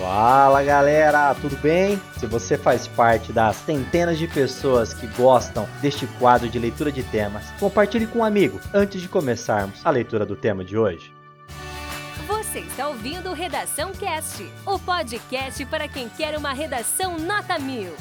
Fala galera, tudo bem? Se você faz parte das centenas de pessoas que gostam deste quadro de leitura de temas, compartilhe com um amigo antes de começarmos a leitura do tema de hoje. Você está ouvindo Redação Cast, o podcast para quem quer uma redação nota mil.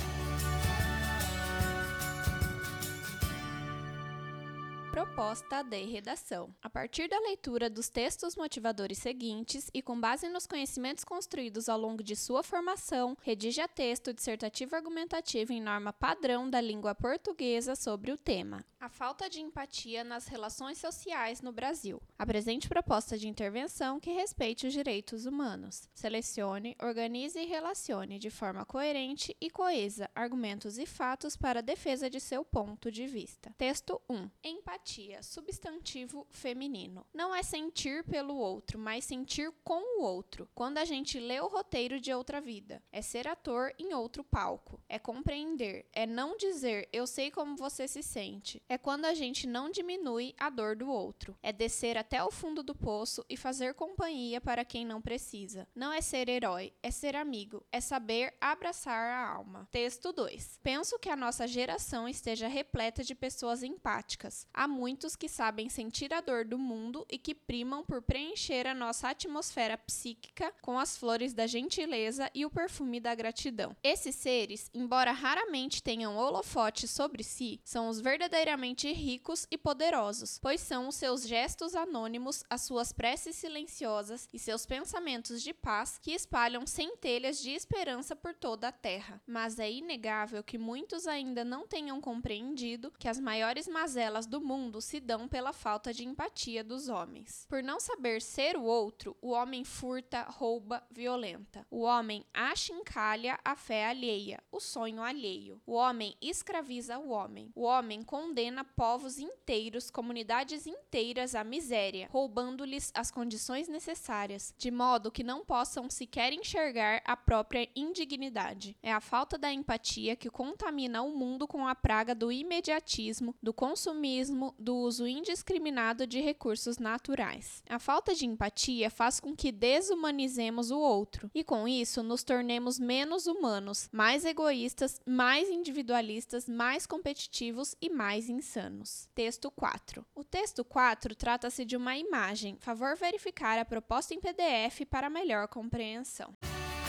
Proposta de redação. A partir da leitura dos textos motivadores seguintes e com base nos conhecimentos construídos ao longo de sua formação, redija texto dissertativo argumentativo em norma padrão da língua portuguesa sobre o tema. A falta de empatia nas relações sociais no Brasil. Apresente proposta de intervenção que respeite os direitos humanos. Selecione, organize e relacione de forma coerente e coesa argumentos e fatos para defesa de seu ponto de vista. Texto 1. Empatia empatia, substantivo feminino. Não é sentir pelo outro, mas sentir com o outro. Quando a gente lê o roteiro de outra vida, é ser ator em outro palco. É compreender, é não dizer eu sei como você se sente. É quando a gente não diminui a dor do outro. É descer até o fundo do poço e fazer companhia para quem não precisa. Não é ser herói, é ser amigo, é saber abraçar a alma. Texto 2. Penso que a nossa geração esteja repleta de pessoas empáticas. Há muitos que sabem sentir a dor do mundo e que primam por preencher a nossa atmosfera psíquica com as flores da gentileza e o perfume da gratidão. Esses seres, embora raramente tenham holofotes sobre si, são os verdadeiramente ricos e poderosos, pois são os seus gestos anônimos, as suas preces silenciosas e seus pensamentos de paz que espalham centelhas de esperança por toda a terra. Mas é inegável que muitos ainda não tenham compreendido que as maiores mazelas do mundo mundo se dão pela falta de empatia dos homens. Por não saber ser o outro, o homem furta, rouba, violenta. O homem achincalha a fé alheia, o sonho alheio. O homem escraviza o homem. O homem condena povos inteiros, comunidades inteiras à miséria, roubando-lhes as condições necessárias, de modo que não possam sequer enxergar a própria indignidade. É a falta da empatia que contamina o mundo com a praga do imediatismo, do consumismo, do uso indiscriminado de recursos naturais. A falta de empatia faz com que desumanizemos o outro e, com isso, nos tornemos menos humanos, mais egoístas, mais individualistas, mais competitivos e mais insanos. Texto 4. O texto 4 trata-se de uma imagem. Favor verificar a proposta em PDF para melhor compreensão.